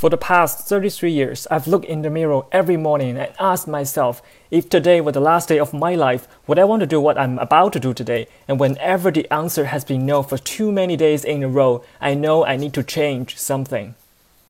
For the past 33 years, I've looked in the mirror every morning and asked myself if today were the last day of my life, would I want to do what I'm about to do today? And whenever the answer has been no for too many days in a row, I know I need to change something.